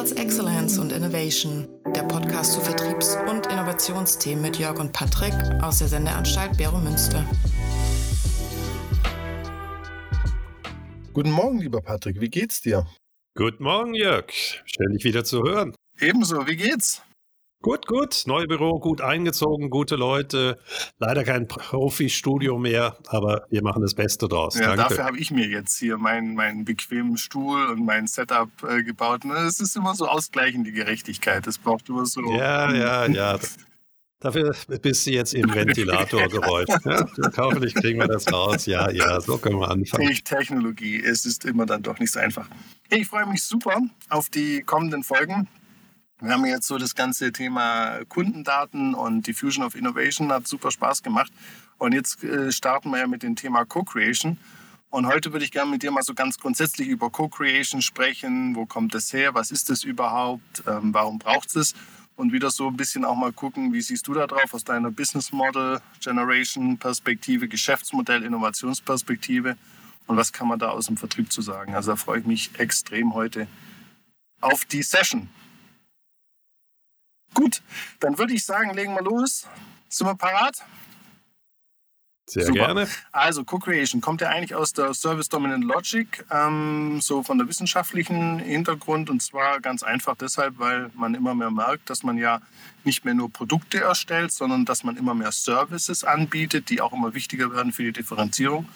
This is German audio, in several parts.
Sales Excellence und Innovation, der Podcast zu Vertriebs- und Innovationsthemen mit Jörg und Patrick aus der Sendeanstalt Bero Münster. Guten Morgen, lieber Patrick, wie geht's dir? Guten Morgen, Jörg. Schön, dich wieder zu hören. Ebenso, wie geht's? Gut, gut. Neubüro, gut eingezogen, gute Leute. Leider kein Profi-Studio mehr, aber wir machen das Beste draus. Ja, Danke. dafür habe ich mir jetzt hier meinen, meinen bequemen Stuhl und mein Setup äh, gebaut. Es ist immer so ausgleichend, die Gerechtigkeit. Das braucht immer so. Ja, ja, ja. Dafür bist du jetzt im Ventilator gerollt. Ja, hoffentlich kriegen wir das raus. Ja, ja, so können wir anfangen. Technologie, es ist immer dann doch nicht so einfach. Ich freue mich super auf die kommenden Folgen. Wir haben jetzt so das ganze Thema Kundendaten und Diffusion of Innovation hat super Spaß gemacht. Und jetzt äh, starten wir ja mit dem Thema Co-Creation. Und heute würde ich gerne mit dir mal so ganz grundsätzlich über Co-Creation sprechen. Wo kommt das her? Was ist das überhaupt? Ähm, warum braucht es? Und wieder so ein bisschen auch mal gucken, wie siehst du da drauf aus deiner Business Model Generation Perspektive, Geschäftsmodell, Innovationsperspektive? Und was kann man da aus dem Vertrieb zu sagen? Also da freue ich mich extrem heute auf die Session. Gut, dann würde ich sagen, legen wir los. Sind wir parat? Sehr Super. gerne. Also, Co-Creation kommt ja eigentlich aus der Service Dominant Logic, ähm, so von der wissenschaftlichen Hintergrund. Und zwar ganz einfach deshalb, weil man immer mehr merkt, dass man ja nicht mehr nur Produkte erstellt, sondern dass man immer mehr Services anbietet, die auch immer wichtiger werden für die Differenzierung.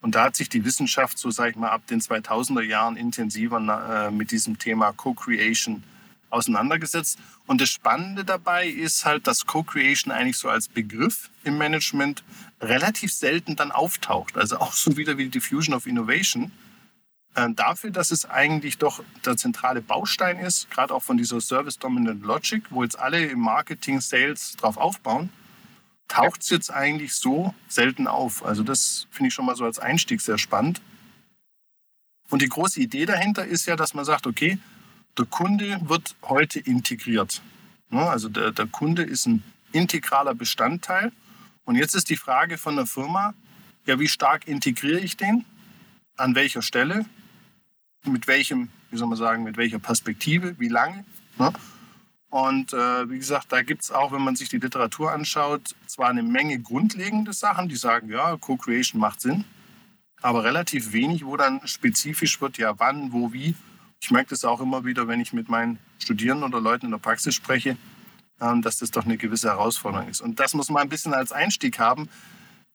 Und da hat sich die Wissenschaft, so sage ich mal, ab den 2000er Jahren intensiver äh, mit diesem Thema Co-Creation auseinandergesetzt. Und das Spannende dabei ist halt, dass Co-Creation eigentlich so als Begriff im Management relativ selten dann auftaucht. Also auch so wieder wie Diffusion of Innovation. Äh, dafür, dass es eigentlich doch der zentrale Baustein ist, gerade auch von dieser Service Dominant Logic, wo jetzt alle im Marketing, Sales drauf aufbauen, taucht es jetzt eigentlich so selten auf. Also das finde ich schon mal so als Einstieg sehr spannend. Und die große Idee dahinter ist ja, dass man sagt, okay, der Kunde wird heute integriert. Also der, der Kunde ist ein integraler Bestandteil. Und jetzt ist die Frage von der Firma, ja, wie stark integriere ich den? An welcher Stelle? Mit welchem, wie soll man sagen, mit welcher Perspektive? Wie lange? Und äh, wie gesagt, da gibt es auch, wenn man sich die Literatur anschaut, zwar eine Menge grundlegende Sachen, die sagen, ja, Co-Creation macht Sinn, aber relativ wenig, wo dann spezifisch wird, ja, wann, wo, wie. Ich merke das auch immer wieder, wenn ich mit meinen Studierenden oder Leuten in der Praxis spreche, ähm, dass das doch eine gewisse Herausforderung ist. Und das muss man ein bisschen als Einstieg haben.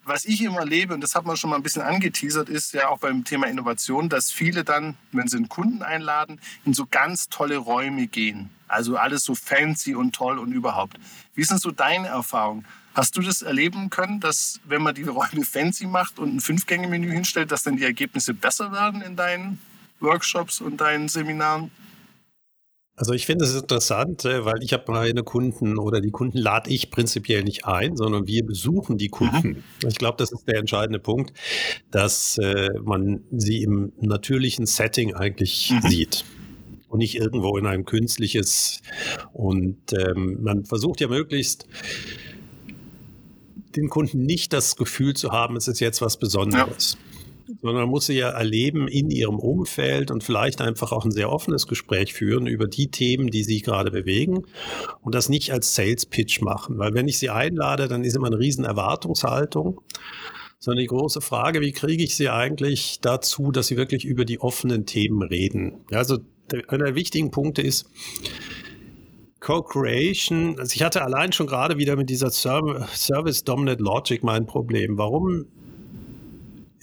Was ich immer erlebe, und das hat man schon mal ein bisschen angeteasert, ist ja auch beim Thema Innovation, dass viele dann, wenn sie einen Kunden einladen, in so ganz tolle Räume gehen. Also alles so fancy und toll und überhaupt. Wie sind so deine Erfahrungen? Hast du das erleben können, dass wenn man die Räume fancy macht und ein Fünf-Gänge-Menü hinstellt, dass dann die Ergebnisse besser werden in deinen Workshops und deinen Seminaren? Also ich finde es interessant, äh, weil ich habe meine Kunden oder die Kunden lade ich prinzipiell nicht ein, sondern wir besuchen die Kunden. Mhm. Ich glaube, das ist der entscheidende Punkt, dass äh, man sie im natürlichen Setting eigentlich mhm. sieht und nicht irgendwo in ein künstliches. Und ähm, man versucht ja möglichst den Kunden nicht das Gefühl zu haben, es ist jetzt was Besonderes. Ja sondern man muss sie ja erleben in ihrem Umfeld und vielleicht einfach auch ein sehr offenes Gespräch führen über die Themen, die sie gerade bewegen und das nicht als Sales Pitch machen, weil wenn ich sie einlade, dann ist immer eine riesen Erwartungshaltung sondern die große Frage, wie kriege ich sie eigentlich dazu, dass sie wirklich über die offenen Themen reden? Also einer der wichtigen Punkte ist, Co-Creation, also ich hatte allein schon gerade wieder mit dieser Service Dominant Logic mein Problem. Warum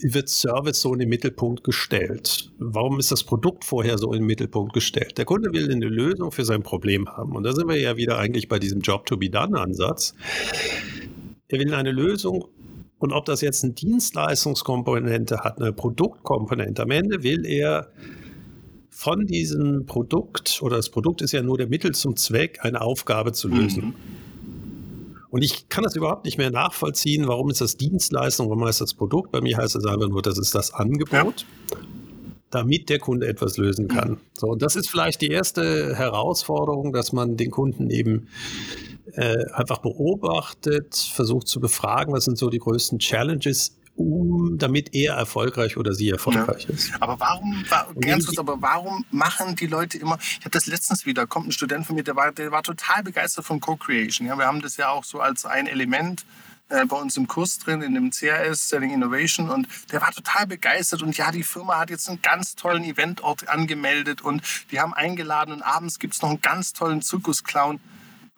wird Service so in den Mittelpunkt gestellt? Warum ist das Produkt vorher so in den Mittelpunkt gestellt? Der Kunde will eine Lösung für sein Problem haben. Und da sind wir ja wieder eigentlich bei diesem Job-to-be-done-Ansatz. Er will eine Lösung und ob das jetzt eine Dienstleistungskomponente hat, eine Produktkomponente, am Ende will er von diesem Produkt, oder das Produkt ist ja nur der Mittel zum Zweck, eine Aufgabe zu lösen. Mhm. Und ich kann das überhaupt nicht mehr nachvollziehen, warum ist das Dienstleistung, warum heißt das Produkt. Bei mir heißt es einfach nur, das ist das Angebot. Ja. damit der Kunde etwas lösen kann. So, und das ist vielleicht die erste Herausforderung, dass man den Kunden eben äh, einfach beobachtet, versucht zu befragen, was sind so die größten Challenges um, damit er erfolgreich oder sie erfolgreich ja. ist. Aber warum, war, Ernst, aber warum machen die Leute immer, ich hatte das letztens wieder, kommt ein Student von mir, der war, der war total begeistert von Co-Creation. Ja, wir haben das ja auch so als ein Element äh, bei uns im Kurs drin, in dem CRS, Selling Innovation. Und der war total begeistert. Und ja, die Firma hat jetzt einen ganz tollen Eventort angemeldet und die haben eingeladen und abends gibt es noch einen ganz tollen Zirkusclown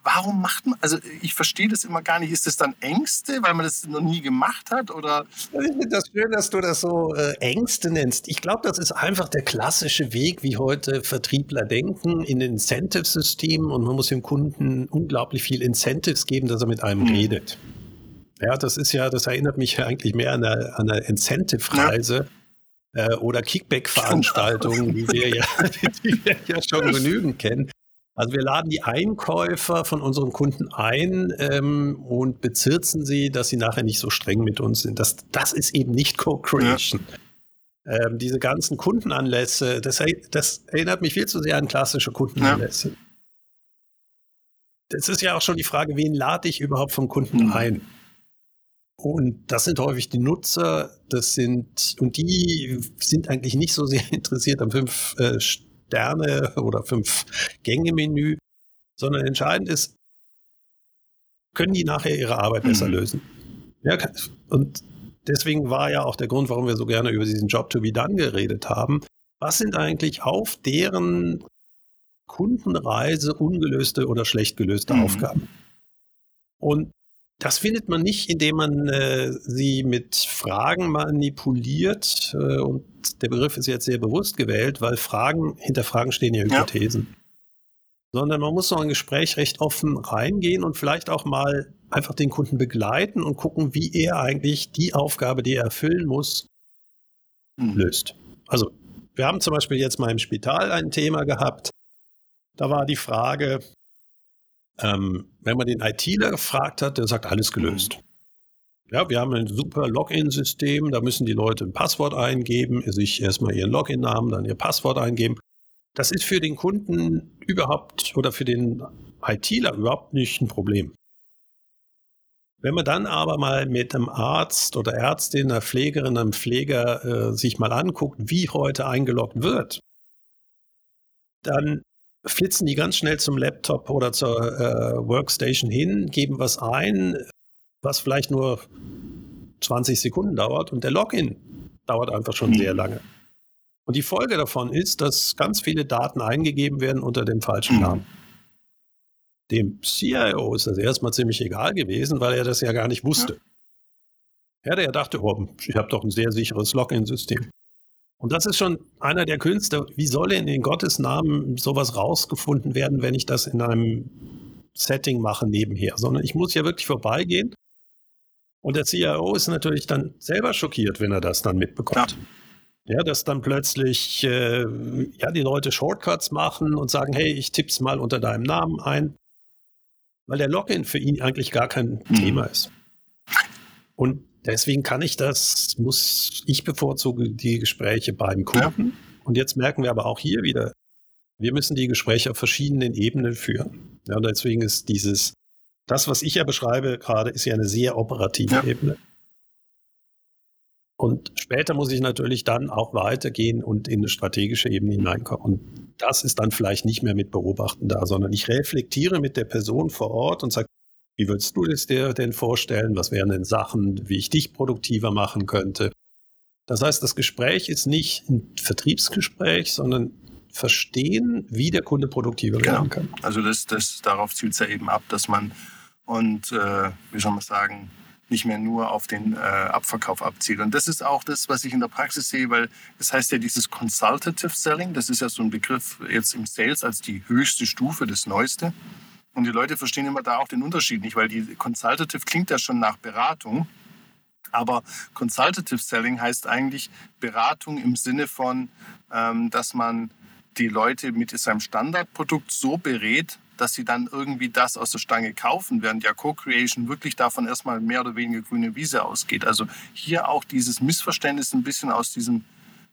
warum macht man, also ich verstehe das immer gar nicht, ist das dann Ängste, weil man das noch nie gemacht hat oder? Ich finde das schön, dass du das so äh, Ängste nennst. Ich glaube, das ist einfach der klassische Weg, wie heute Vertriebler denken, in Incentive-Systemen und man muss dem Kunden unglaublich viel Incentives geben, dass er mit einem hm. redet. Ja, das ist ja, das erinnert mich ja eigentlich mehr an eine, an eine Incentive-Reise. Ja. Äh, oder Kickback-Veranstaltungen, die, wir ja, die wir ja schon genügend kennen. Also wir laden die Einkäufer von unseren Kunden ein ähm, und bezirzen sie, dass sie nachher nicht so streng mit uns sind. Das, das ist eben nicht Co-Creation. Ja. Ähm, diese ganzen Kundenanlässe, das, das, erinnert mich viel zu sehr an klassische Kundenanlässe. Ja. Das ist ja auch schon die Frage, wen lade ich überhaupt vom Kunden mhm. ein? Und das sind häufig die Nutzer, das sind, und die sind eigentlich nicht so sehr interessiert an fünf äh, Sterne oder fünf Gänge-Menü, sondern entscheidend ist, können die nachher ihre Arbeit besser mhm. lösen. Ja, und deswegen war ja auch der Grund, warum wir so gerne über diesen Job to be done geredet haben. Was sind eigentlich auf deren Kundenreise ungelöste oder schlecht gelöste mhm. Aufgaben? Und das findet man nicht, indem man äh, sie mit Fragen manipuliert. Äh, und der Begriff ist jetzt sehr bewusst gewählt, weil Fragen, hinter Fragen stehen ja Hypothesen. Ja. Sondern man muss so ein Gespräch recht offen reingehen und vielleicht auch mal einfach den Kunden begleiten und gucken, wie er eigentlich die Aufgabe, die er erfüllen muss, mhm. löst. Also, wir haben zum Beispiel jetzt mal im Spital ein Thema gehabt. Da war die Frage, ähm, wenn man den ITler gefragt hat, der sagt, alles gelöst. Ja, wir haben ein super Login-System, da müssen die Leute ein Passwort eingeben, sich erstmal ihren Login-Namen, dann ihr Passwort eingeben. Das ist für den Kunden überhaupt oder für den ITler überhaupt nicht ein Problem. Wenn man dann aber mal mit einem Arzt oder Ärztin, einer Pflegerin, einem Pfleger äh, sich mal anguckt, wie heute eingeloggt wird, dann flitzen die ganz schnell zum Laptop oder zur äh, Workstation hin, geben was ein, was vielleicht nur 20 Sekunden dauert und der Login dauert einfach schon sehr lange. Und die Folge davon ist, dass ganz viele Daten eingegeben werden unter dem falschen mhm. Namen. Dem CIO ist das erstmal ziemlich egal gewesen, weil er das ja gar nicht wusste. Ja, der dachte, oh, ich habe doch ein sehr sicheres Login-System. Und das ist schon einer der Künste. Wie soll in den Gottes Namen sowas rausgefunden werden, wenn ich das in einem Setting mache nebenher? Sondern ich muss ja wirklich vorbeigehen. Und der CIO ist natürlich dann selber schockiert, wenn er das dann mitbekommt. Ja, ja dass dann plötzlich äh, ja, die Leute Shortcuts machen und sagen, hey, ich tipp's mal unter deinem Namen ein. Weil der Login für ihn eigentlich gar kein mhm. Thema ist. Und Deswegen kann ich das, muss ich bevorzuge die Gespräche beim Kunden. Ja. Und jetzt merken wir aber auch hier wieder, wir müssen die Gespräche auf verschiedenen Ebenen führen. Ja, und deswegen ist dieses, das, was ich ja beschreibe gerade, ist ja eine sehr operative ja. Ebene. Und später muss ich natürlich dann auch weitergehen und in eine strategische Ebene hineinkommen. Und das ist dann vielleicht nicht mehr mit Beobachten da, sondern ich reflektiere mit der Person vor Ort und sage, wie würdest du es dir denn vorstellen? Was wären denn Sachen, wie ich dich produktiver machen könnte? Das heißt, das Gespräch ist nicht ein Vertriebsgespräch, sondern verstehen, wie der Kunde produktiver genau. werden kann. Also das, das, darauf zielt es ja eben ab, dass man und äh, wie soll man sagen, nicht mehr nur auf den äh, Abverkauf abzielt. Und das ist auch das, was ich in der Praxis sehe, weil das heißt ja dieses Consultative Selling, das ist ja so ein Begriff jetzt im Sales als die höchste Stufe, das Neueste. Und die Leute verstehen immer da auch den Unterschied nicht, weil die Consultative klingt ja schon nach Beratung. Aber Consultative Selling heißt eigentlich Beratung im Sinne von, ähm, dass man die Leute mit seinem Standardprodukt so berät, dass sie dann irgendwie das aus der Stange kaufen, während ja Co-Creation wirklich davon erstmal mehr oder weniger grüne Wiese ausgeht. Also hier auch dieses Missverständnis ein bisschen aus diesem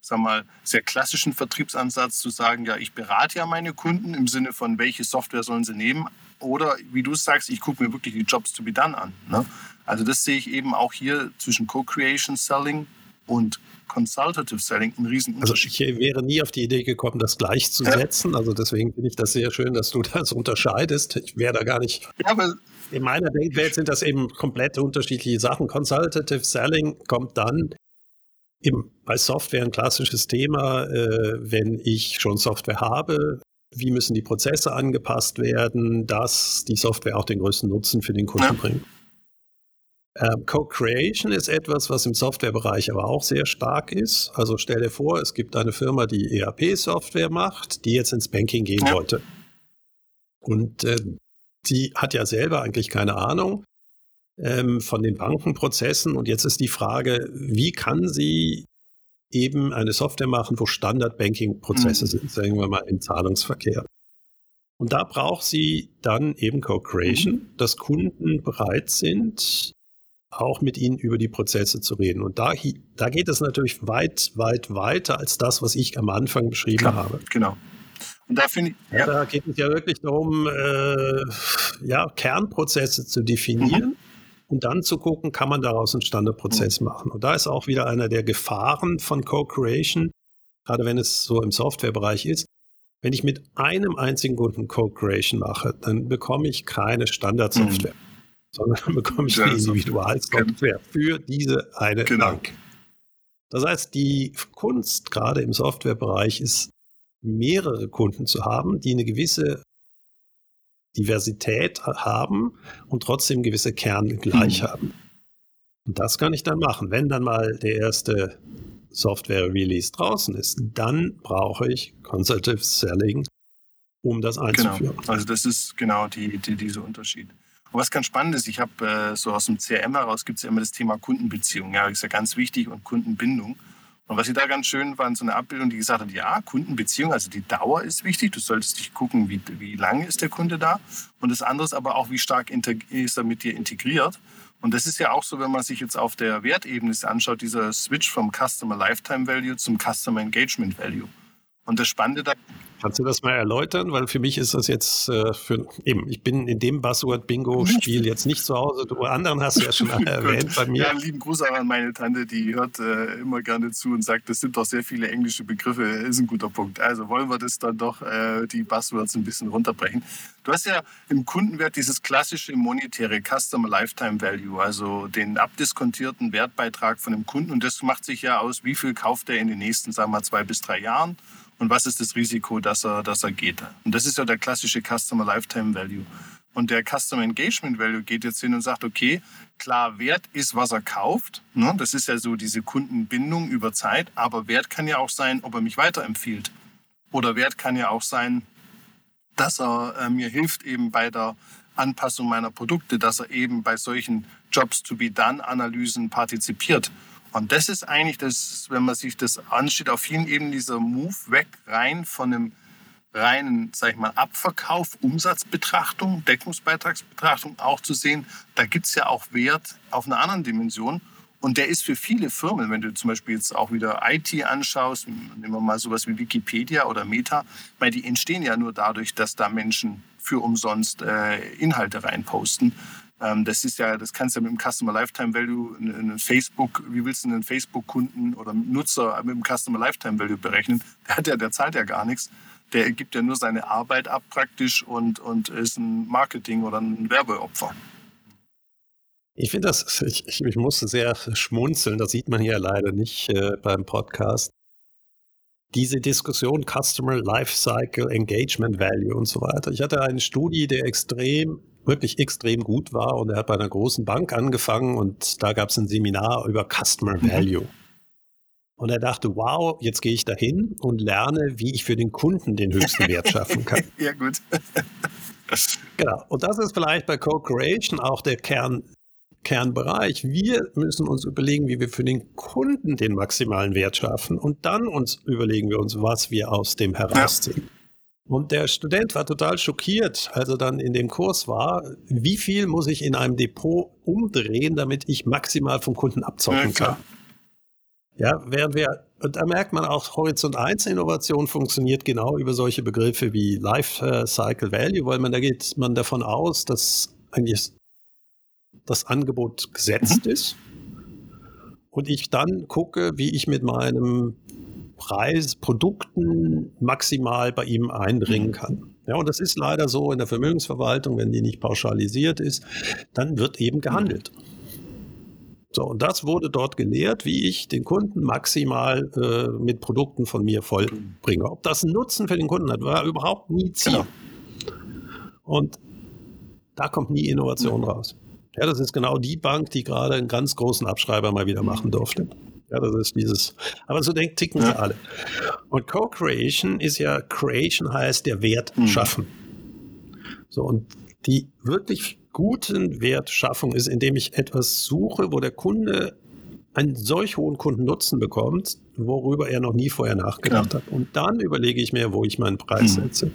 sag mal, sehr klassischen Vertriebsansatz zu sagen, ja, ich berate ja meine Kunden im Sinne von, welche Software sollen sie nehmen, oder wie du sagst, ich gucke mir wirklich die Jobs to be done an. Ne? Also das sehe ich eben auch hier zwischen Co-Creation Selling und Consultative Selling ein Riesenunterschied. Also ich wäre nie auf die Idee gekommen, das gleichzusetzen. Ja. Also deswegen finde ich das sehr schön, dass du das unterscheidest. Ich wäre da gar nicht. Ja, in meiner Denkwelt sind das eben komplett unterschiedliche Sachen. Consultative Selling kommt dann eben bei Software ein klassisches Thema, äh, wenn ich schon Software habe. Wie müssen die Prozesse angepasst werden, dass die Software auch den größten Nutzen für den Kunden ja. bringt? Ähm, Co-Creation ist etwas, was im Softwarebereich aber auch sehr stark ist. Also stell dir vor, es gibt eine Firma, die ERP-Software macht, die jetzt ins Banking gehen ja. wollte. Und äh, die hat ja selber eigentlich keine Ahnung ähm, von den Bankenprozessen. Und jetzt ist die Frage, wie kann sie eben eine Software machen, wo Standard-Banking-Prozesse mhm. sind, sagen wir mal im Zahlungsverkehr. Und da braucht sie dann eben Co-Creation, mhm. dass Kunden bereit sind, auch mit ihnen über die Prozesse zu reden. Und da, da geht es natürlich weit, weit weiter als das, was ich am Anfang beschrieben Klar, habe. Genau. Und da finde ich. Ja. da geht es ja wirklich darum, äh, ja, Kernprozesse zu definieren. Mhm. Und dann zu gucken, kann man daraus einen Standardprozess mhm. machen. Und da ist auch wieder einer der Gefahren von Co-Creation, gerade wenn es so im Softwarebereich ist. Wenn ich mit einem einzigen Kunden Co-Creation mache, dann bekomme ich keine Standardsoftware. Mhm sondern bekomme ich eine Individualsoftware für diese eine genau. Bank. Das heißt, die Kunst gerade im Softwarebereich ist, mehrere Kunden zu haben, die eine gewisse Diversität haben und trotzdem gewisse Kerne gleich mhm. haben. Und das kann ich dann machen. Wenn dann mal der erste Software-Release draußen ist, dann brauche ich Consultative Selling, um das genau. einzuführen. Genau. Also das ist genau die, die, dieser Unterschied. Und was ganz spannend ist, ich habe äh, so aus dem CRM heraus gibt es ja immer das Thema Kundenbeziehung. Ja, das ist ja ganz wichtig und Kundenbindung. Und was ich da ganz schön in so einer Abbildung, die gesagt hat, ja, Kundenbeziehung, also die Dauer ist wichtig. Du solltest dich gucken, wie, wie lange ist der Kunde da. Und das andere ist aber auch, wie stark ist er mit dir integriert. Und das ist ja auch so, wenn man sich jetzt auf der Wertebene anschaut, dieser Switch vom Customer Lifetime Value zum Customer Engagement Value. Und das Spannende da. Kannst du das mal erläutern? Weil für mich ist das jetzt äh, für eben, ich bin in dem Buzzword-Bingo-Spiel jetzt nicht zu Hause. Du anderen hast du ja schon erwähnt bei mir. Ja, lieben Gruß auch an meine Tante, die hört äh, immer gerne zu und sagt, das sind doch sehr viele englische Begriffe, ist ein guter Punkt. Also wollen wir das dann doch, äh, die Buzzwords ein bisschen runterbrechen. Du hast ja im Kundenwert dieses klassische monetäre Customer Lifetime Value, also den abdiskontierten Wertbeitrag von dem Kunden. Und das macht sich ja aus, wie viel kauft er in den nächsten, sagen wir mal, zwei bis drei Jahren und was ist das Risiko, dass er, dass er geht. Und das ist ja der klassische Customer Lifetime Value. Und der Customer Engagement Value geht jetzt hin und sagt, okay, klar, Wert ist, was er kauft. Ne? Das ist ja so diese Kundenbindung über Zeit. Aber Wert kann ja auch sein, ob er mich weiterempfiehlt. Oder Wert kann ja auch sein, dass er äh, mir hilft eben bei der Anpassung meiner Produkte, dass er eben bei solchen Jobs to be done Analysen partizipiert. Und das ist eigentlich das, wenn man sich das anschaut, auf vielen Ebenen dieser Move weg rein von einem reinen, sag ich mal, Abverkauf, Umsatzbetrachtung, Deckungsbeitragsbetrachtung auch zu sehen. Da gibt es ja auch Wert auf einer anderen Dimension. Und der ist für viele Firmen, wenn du zum Beispiel jetzt auch wieder IT anschaust, nehmen wir mal sowas wie Wikipedia oder Meta, weil die entstehen ja nur dadurch, dass da Menschen für umsonst äh, Inhalte reinposten. Ähm, das ist ja, das kannst du ja mit dem Customer Lifetime Value, einen Facebook, wie willst du einen Facebook-Kunden oder Nutzer mit dem Customer Lifetime Value berechnen? Der hat ja, der zahlt ja gar nichts. Der gibt ja nur seine Arbeit ab praktisch und, und ist ein Marketing- oder ein Werbeopfer. Ich finde das, ich, ich, musste sehr schmunzeln, das sieht man hier leider nicht äh, beim Podcast. Diese Diskussion Customer Lifecycle, Engagement Value und so weiter. Ich hatte eine Studie, der extrem wirklich extrem gut war und er hat bei einer großen Bank angefangen und da gab es ein Seminar über Customer mhm. Value. Und er dachte, wow, jetzt gehe ich dahin und lerne, wie ich für den Kunden den höchsten Wert schaffen kann. ja, gut. genau. Und das ist vielleicht bei Co-Creation auch der Kern, Kernbereich. Wir müssen uns überlegen, wie wir für den Kunden den maximalen Wert schaffen. Und dann uns überlegen wir uns, was wir aus dem herausziehen. Ja. Und der Student war total schockiert, als er dann in dem Kurs war, wie viel muss ich in einem Depot umdrehen, damit ich maximal vom Kunden abzocken kann. Ja, während wir, und da merkt man auch, Horizont 1 Innovation funktioniert genau über solche Begriffe wie Life Cycle Value, weil man da geht man davon aus, dass eigentlich das Angebot gesetzt mhm. ist und ich dann gucke, wie ich mit meinem Preis, Produkten maximal bei ihm eindringen mhm. kann. Ja, und das ist leider so in der Vermögensverwaltung, wenn die nicht pauschalisiert ist, dann wird eben gehandelt. So, und das wurde dort gelehrt, wie ich den Kunden maximal äh, mit Produkten von mir vollbringe. Ob das einen Nutzen für den Kunden hat, war überhaupt nie Ziel. Genau. Und da kommt nie Innovation raus. Ja, das ist genau die Bank, die gerade einen ganz großen Abschreiber mal wieder machen durfte. Ja, das ist dieses, aber so denkt, ticken ja. sie alle. Und Co-Creation ist ja, Creation heißt der Wert mhm. schaffen. So, und die wirklich guten Wertschaffung ist, indem ich etwas suche, wo der Kunde einen solch hohen Kundennutzen bekommt, worüber er noch nie vorher nachgedacht ja. hat. Und dann überlege ich mir, wo ich meinen Preis mhm. setze.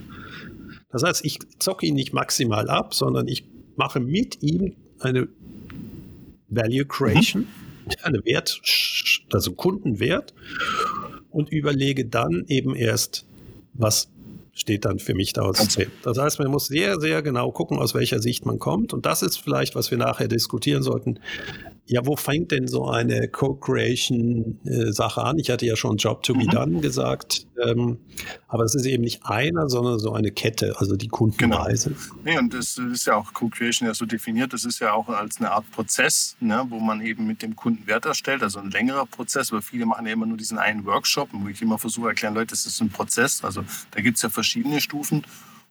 Das heißt, ich zocke ihn nicht maximal ab, sondern ich mache mit ihm eine Value Creation, mhm. Eine Wert, also Kundenwert und überlege dann eben erst, was steht dann für mich da aus. Das heißt, man muss sehr, sehr genau gucken, aus welcher Sicht man kommt. Und das ist vielleicht, was wir nachher diskutieren sollten. Ja, wo fängt denn so eine Co-Creation-Sache an? Ich hatte ja schon Job to be mhm. done gesagt, ähm, aber es ist eben nicht einer, sondern so eine Kette, also die Kundenreise. Genau. Nee, und das ist ja auch Co-Creation ja so definiert, das ist ja auch als eine Art Prozess, ne, wo man eben mit dem Kunden Wert erstellt, also ein längerer Prozess, weil viele machen ja immer nur diesen einen Workshop, wo ich immer versuche erklären, Leute, das ist ein Prozess, also da gibt es ja verschiedene Stufen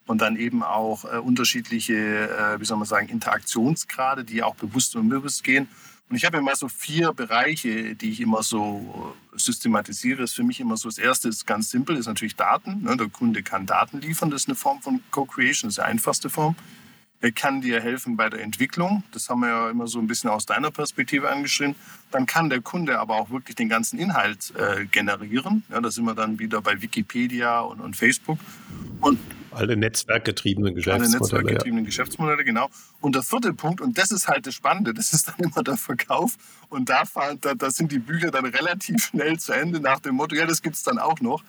und dann eben auch äh, unterschiedliche, äh, wie soll man sagen, Interaktionsgrade, die auch bewusst und unbewusst gehen. Und ich habe immer so vier Bereiche, die ich immer so systematisiere. Das ist für mich immer so, das erste ist ganz simpel, ist natürlich Daten. Ne? Der Kunde kann Daten liefern, das ist eine Form von Co-Creation, das ist die einfachste Form. Er kann dir helfen bei der Entwicklung. Das haben wir ja immer so ein bisschen aus deiner Perspektive angeschrieben. Dann kann der Kunde aber auch wirklich den ganzen Inhalt äh, generieren. Ja, da sind wir dann wieder bei Wikipedia und, und Facebook. Und alle netzwerkgetriebenen Geschäftsmodelle. Alle netzwerkgetriebenen ja. Geschäftsmodelle, genau. Und der vierte Punkt, und das ist halt das Spannende, das ist dann immer der Verkauf. Und da, da, da sind die Bücher dann relativ schnell zu Ende nach dem Motto, ja, das gibt es dann auch noch.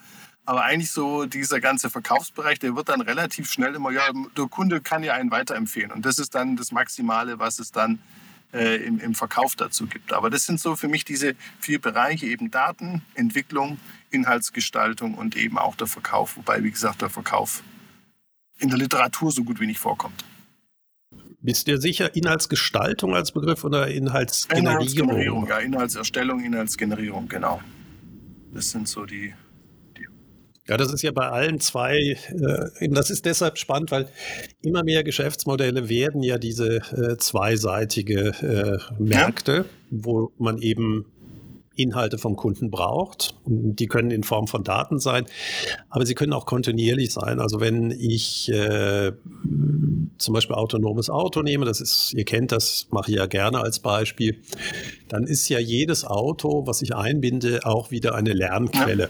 Aber eigentlich so dieser ganze Verkaufsbereich, der wird dann relativ schnell immer, ja, der Kunde kann ja einen weiterempfehlen. Und das ist dann das Maximale, was es dann äh, im, im Verkauf dazu gibt. Aber das sind so für mich diese vier Bereiche, eben Daten, Entwicklung, Inhaltsgestaltung und eben auch der Verkauf. Wobei, wie gesagt, der Verkauf in der Literatur so gut wie nicht vorkommt. Bist du dir sicher, Inhaltsgestaltung als Begriff oder Inhaltsgenerierung? Inhaltsgenerierung, ja, Inhaltserstellung, Inhaltsgenerierung, genau. Das sind so die, ja, das ist ja bei allen zwei, äh, das ist deshalb spannend, weil immer mehr Geschäftsmodelle werden ja diese äh, zweiseitige äh, Märkte, ja. wo man eben Inhalte vom Kunden braucht. Die können in Form von Daten sein, aber sie können auch kontinuierlich sein. Also wenn ich äh, zum Beispiel autonomes Auto nehme, das ist, ihr kennt das, mache ich ja gerne als Beispiel, dann ist ja jedes Auto, was ich einbinde, auch wieder eine Lernquelle. Ja.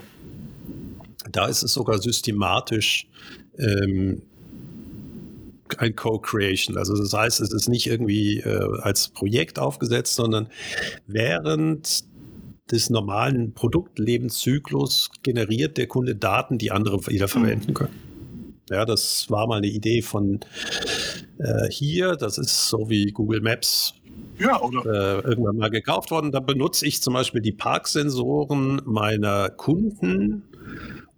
Da ist es sogar systematisch ähm, ein Co-Creation. Also das heißt, es ist nicht irgendwie äh, als Projekt aufgesetzt, sondern während des normalen Produktlebenszyklus generiert der Kunde Daten, die andere wieder verwenden mhm. können. Ja, das war mal eine Idee von äh, hier. Das ist so wie Google Maps ja, äh, irgendwann mal gekauft worden. Da benutze ich zum Beispiel die Parksensoren meiner Kunden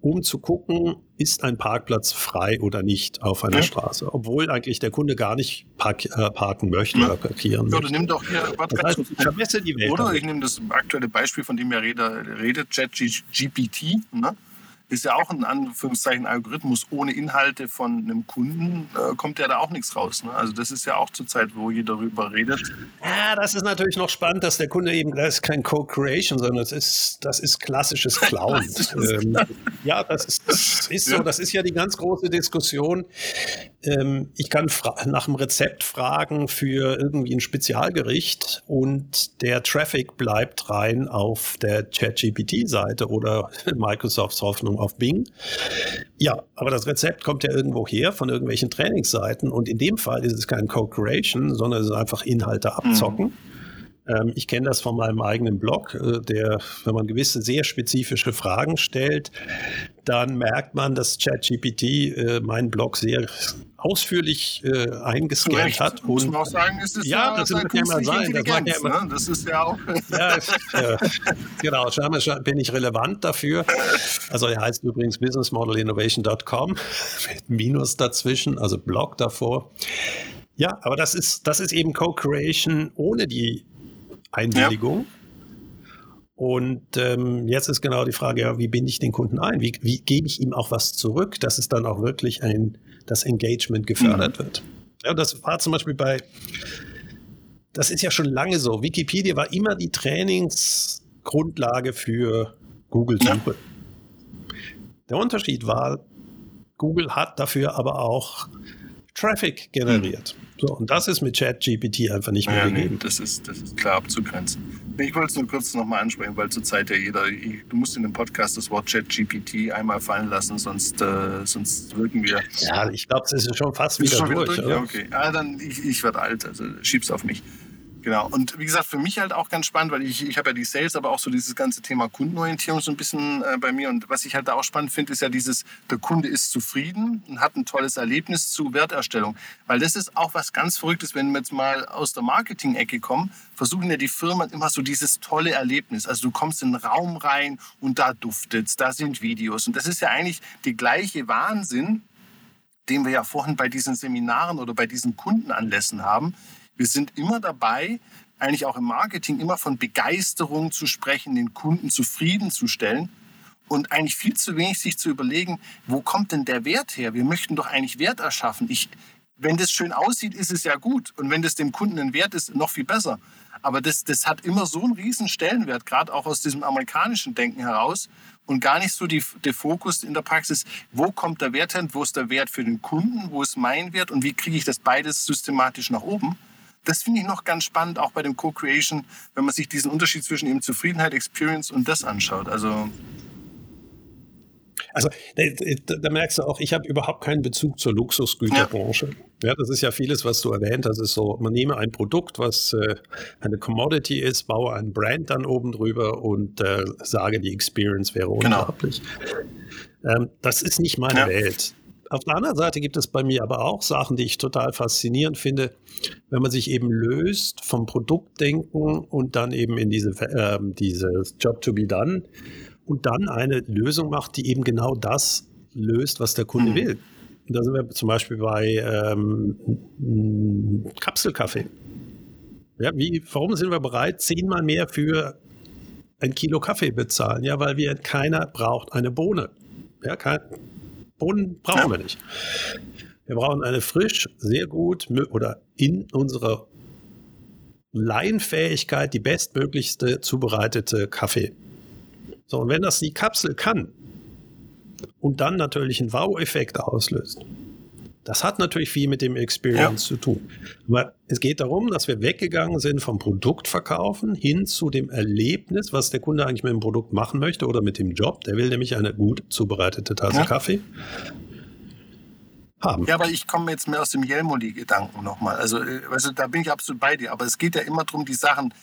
um zu gucken, ist ein Parkplatz frei oder nicht auf einer ja. Straße, obwohl eigentlich der Kunde gar nicht park, äh, parken möchte ja. oder parkieren möchte. Ja, nimm doch hier, warte, das heißt, ich vermesse die Welt. Oder ich nehme das aktuelle Beispiel, von dem er redet, redet ChatGPT. Ne? Ist ja auch ein Anführungszeichen Algorithmus. Ohne Inhalte von einem Kunden äh, kommt ja da auch nichts raus. Ne? Also das ist ja auch zur Zeit, wo jeder darüber redet. Ja, das ist natürlich noch spannend, dass der Kunde eben, das ist kein Co-Creation, sondern das ist, das ist klassisches Clown. ähm, ja, das ist, das ist so. Das ist ja die ganz große Diskussion. Ähm, ich kann nach einem Rezept fragen für irgendwie ein Spezialgericht und der Traffic bleibt rein auf der ChatGPT-Seite oder Microsofts Hoffnung auf Bing. Ja, aber das Rezept kommt ja irgendwo her von irgendwelchen Trainingsseiten und in dem Fall ist es kein Co-Creation, sondern es ist einfach Inhalte abzocken. Mhm. Ich kenne das von meinem eigenen Blog, äh, der, wenn man gewisse sehr spezifische Fragen stellt, dann merkt man, dass ChatGPT äh, meinen Blog sehr ausführlich äh, eingescannt hat. Und, muss man auch sagen, ist es ja, ja das wird ja immer sein. Das, ja immer, ne? das ist ja auch. ja, äh, genau, scheinbar bin ich relevant dafür. Also er heißt übrigens businessmodelinnovation.com mit Minus dazwischen, also Blog davor. Ja, aber das ist, das ist eben Co-Creation ohne die Einwilligung. Ja. Und ähm, jetzt ist genau die Frage, ja, wie binde ich den Kunden ein? Wie, wie gebe ich ihm auch was zurück, dass es dann auch wirklich ein, das Engagement gefördert mhm. wird? Ja, das war zum Beispiel bei, das ist ja schon lange so. Wikipedia war immer die Trainingsgrundlage für Google-Suche. Ja. Der Unterschied war, Google hat dafür aber auch Traffic generiert. Mhm. So, und das ist mit ChatGPT einfach nicht mehr ja, gegeben. Nee, das, ist, das ist klar abzugrenzen. Ich wollte es nur kurz nochmal ansprechen, weil zurzeit ja jeder, du musst in dem Podcast das Wort ChatGPT einmal fallen lassen, sonst, äh, sonst wirken wir. Ja, ich glaube, es ist schon fast wieder, schon durch. durch? Ja, okay. Ah, dann, ich, ich werde alt, also schieb's auf mich. Genau. Und wie gesagt, für mich halt auch ganz spannend, weil ich, ich habe ja die Sales, aber auch so dieses ganze Thema Kundenorientierung so ein bisschen äh, bei mir. Und was ich halt da auch spannend finde, ist ja dieses, der Kunde ist zufrieden und hat ein tolles Erlebnis zu Werterstellung. Weil das ist auch was ganz Verrücktes, wenn wir jetzt mal aus der Marketing-Ecke kommen, versuchen ja die Firmen immer so dieses tolle Erlebnis. Also du kommst in einen Raum rein und da duftet's, da sind Videos. Und das ist ja eigentlich die gleiche Wahnsinn, den wir ja vorhin bei diesen Seminaren oder bei diesen Kundenanlässen haben wir sind immer dabei, eigentlich auch im Marketing, immer von Begeisterung zu sprechen, den Kunden zufriedenzustellen und eigentlich viel zu wenig sich zu überlegen, wo kommt denn der Wert her? Wir möchten doch eigentlich Wert erschaffen. Ich, wenn das schön aussieht, ist es ja gut. Und wenn das dem Kunden ein Wert ist, noch viel besser. Aber das, das hat immer so einen riesen Stellenwert, gerade auch aus diesem amerikanischen Denken heraus und gar nicht so die, der Fokus in der Praxis, wo kommt der Wert hin, wo ist der Wert für den Kunden, wo ist mein Wert und wie kriege ich das beides systematisch nach oben das finde ich noch ganz spannend, auch bei dem Co-Creation, wenn man sich diesen Unterschied zwischen eben Zufriedenheit, Experience und das anschaut. Also also da, da, merkst du auch, ich habe überhaupt keinen Bezug zur Luxusgüterbranche. Ja. ja. das ist ja vieles, was du erwähnt hast. ist so, man nehme ein Produkt, was äh, eine Commodity ist, baue einen Brand dann oben drüber und äh, sage, die Experience wäre genau. unglaublich. Genau. Ähm, das ist nicht meine ja. Welt. Auf der anderen Seite gibt es bei mir aber auch Sachen, die ich total faszinierend finde, wenn man sich eben löst vom Produktdenken und dann eben in diese, äh, dieses Job to be done und dann eine Lösung macht, die eben genau das löst, was der Kunde mhm. will. Und da sind wir zum Beispiel bei ähm, Kapselkaffee. Ja, wie, warum sind wir bereit, zehnmal mehr für ein Kilo Kaffee bezahlen? Ja, weil wir keiner braucht eine Bohne. Ja, kein, Bohnen brauchen wir nicht. Wir brauchen eine frisch, sehr gut oder in unserer Laienfähigkeit die bestmöglichste zubereitete Kaffee. So, und wenn das die Kapsel kann und dann natürlich einen Wow-Effekt auslöst, das hat natürlich viel mit dem Experience ja. zu tun. Aber es geht darum, dass wir weggegangen sind vom Produktverkaufen hin zu dem Erlebnis, was der Kunde eigentlich mit dem Produkt machen möchte oder mit dem Job. Der will nämlich eine gut zubereitete Tasse ja. Kaffee haben. Ja, aber ich komme jetzt mehr aus dem Jelmoli-Gedanken nochmal. Also, also da bin ich absolut bei dir. Aber es geht ja immer darum, die Sachen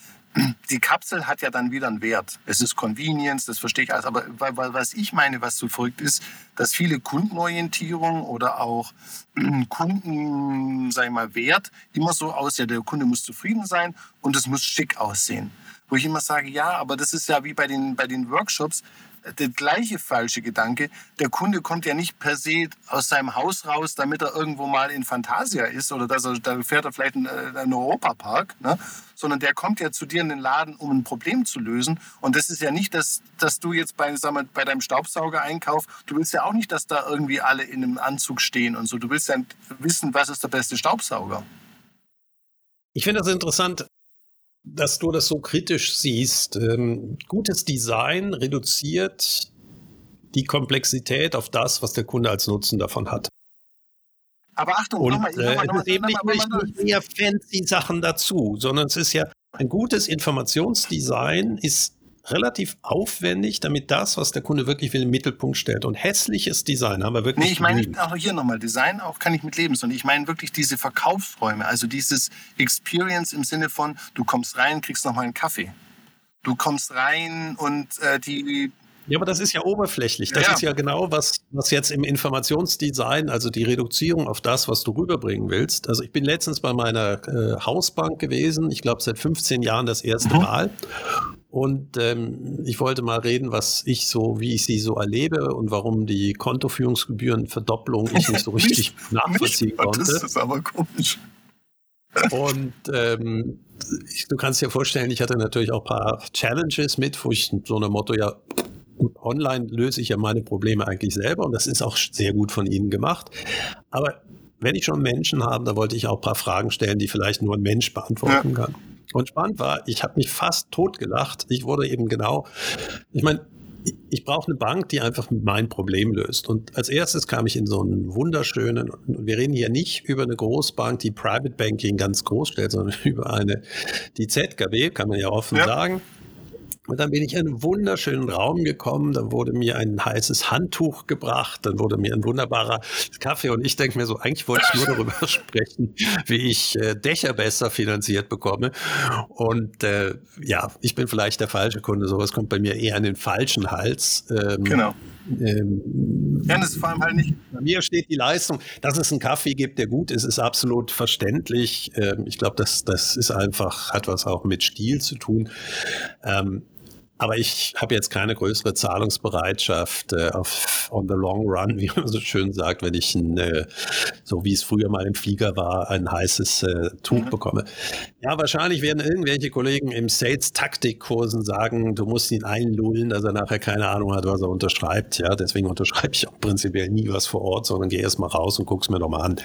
die Kapsel hat ja dann wieder einen Wert. Es ist Convenience, das verstehe ich alles. Aber was ich meine, was so verrückt ist, dass viele Kundenorientierung oder auch Kunden, sag ich mal, Wert immer so aussieht, der Kunde muss zufrieden sein und es muss schick aussehen. Wo ich immer sage, ja, aber das ist ja wie bei den, bei den Workshops der gleiche falsche Gedanke. Der Kunde kommt ja nicht per se aus seinem Haus raus, damit er irgendwo mal in Fantasia ist oder dass er, da fährt er vielleicht in äh, einen Europapark, ne? sondern der kommt ja zu dir in den Laden, um ein Problem zu lösen. Und das ist ja nicht, dass, dass du jetzt bei, sag mal, bei deinem Staubsauger einkaufst. Du willst ja auch nicht, dass da irgendwie alle in einem Anzug stehen und so. Du willst ja wissen, was ist der beste Staubsauger. Ich finde das interessant dass du das so kritisch siehst. Ähm, gutes Design reduziert die Komplexität auf das, was der Kunde als Nutzen davon hat. Aber Achtung, und, nochmal, äh, nochmal, nochmal, eben nicht, nochmal, nicht mehr fancy Sachen dazu, sondern es ist ja ein gutes Informationsdesign ist relativ aufwendig, damit das, was der Kunde wirklich will, im Mittelpunkt stellt. Und hässliches Design haben wir wirklich. Nee, ich meine auch hier nochmal, Design auch kann ich mit leben, sondern ich meine wirklich diese Verkaufsräume, also dieses Experience im Sinne von, du kommst rein, kriegst nochmal einen Kaffee. Du kommst rein und äh, die ja, aber das ist ja oberflächlich. Das ja. ist ja genau, was, was jetzt im Informationsdesign, also die Reduzierung auf das, was du rüberbringen willst. Also ich bin letztens bei meiner äh, Hausbank gewesen, ich glaube seit 15 Jahren das erste mhm. Mal. Und ähm, ich wollte mal reden, was ich so, wie ich sie so erlebe und warum die Kontoführungsgebührenverdopplung ich nicht so richtig nachvollziehen konnte. Das ist aber komisch. Und ähm, ich, du kannst dir vorstellen, ich hatte natürlich auch ein paar Challenges mit, wo ich so eine Motto, ja, online löse ich ja meine Probleme eigentlich selber und das ist auch sehr gut von Ihnen gemacht. Aber wenn ich schon Menschen habe, da wollte ich auch ein paar Fragen stellen, die vielleicht nur ein Mensch beantworten ja. kann. Und spannend war, ich habe mich fast totgelacht. Ich wurde eben genau, ich meine, ich brauche eine Bank, die einfach mein Problem löst. Und als erstes kam ich in so einen wunderschönen, wir reden hier nicht über eine Großbank, die Private Banking ganz groß stellt, sondern über eine, die ZKW, kann man ja offen ja. sagen. Und dann bin ich in einen wunderschönen Raum gekommen, dann wurde mir ein heißes Handtuch gebracht, dann wurde mir ein wunderbarer Kaffee und ich denke mir so, eigentlich wollte ich nur darüber sprechen, wie ich äh, Dächer besser finanziert bekomme. Und äh, ja, ich bin vielleicht der falsche Kunde, sowas kommt bei mir eher an den falschen Hals. Ähm, genau. Ähm, ja, das ist vor allem halt nicht. Bei mir steht die Leistung, dass es einen Kaffee gibt, der gut ist, ist absolut verständlich. Ähm, ich glaube, das, das ist einfach, hat was auch mit Stil zu tun. Ähm, aber ich habe jetzt keine größere Zahlungsbereitschaft äh, auf on the long run, wie man so schön sagt, wenn ich ein, äh, so wie es früher mal im Flieger war, ein heißes äh, Tuch mhm. bekomme. Ja, wahrscheinlich werden irgendwelche Kollegen im Sales-Taktikkursen sagen, du musst ihn einlullen, dass er nachher keine Ahnung hat, was er unterschreibt. Ja, deswegen unterschreibe ich auch prinzipiell nie was vor Ort, sondern gehe erst mal raus und gucke es mir nochmal an.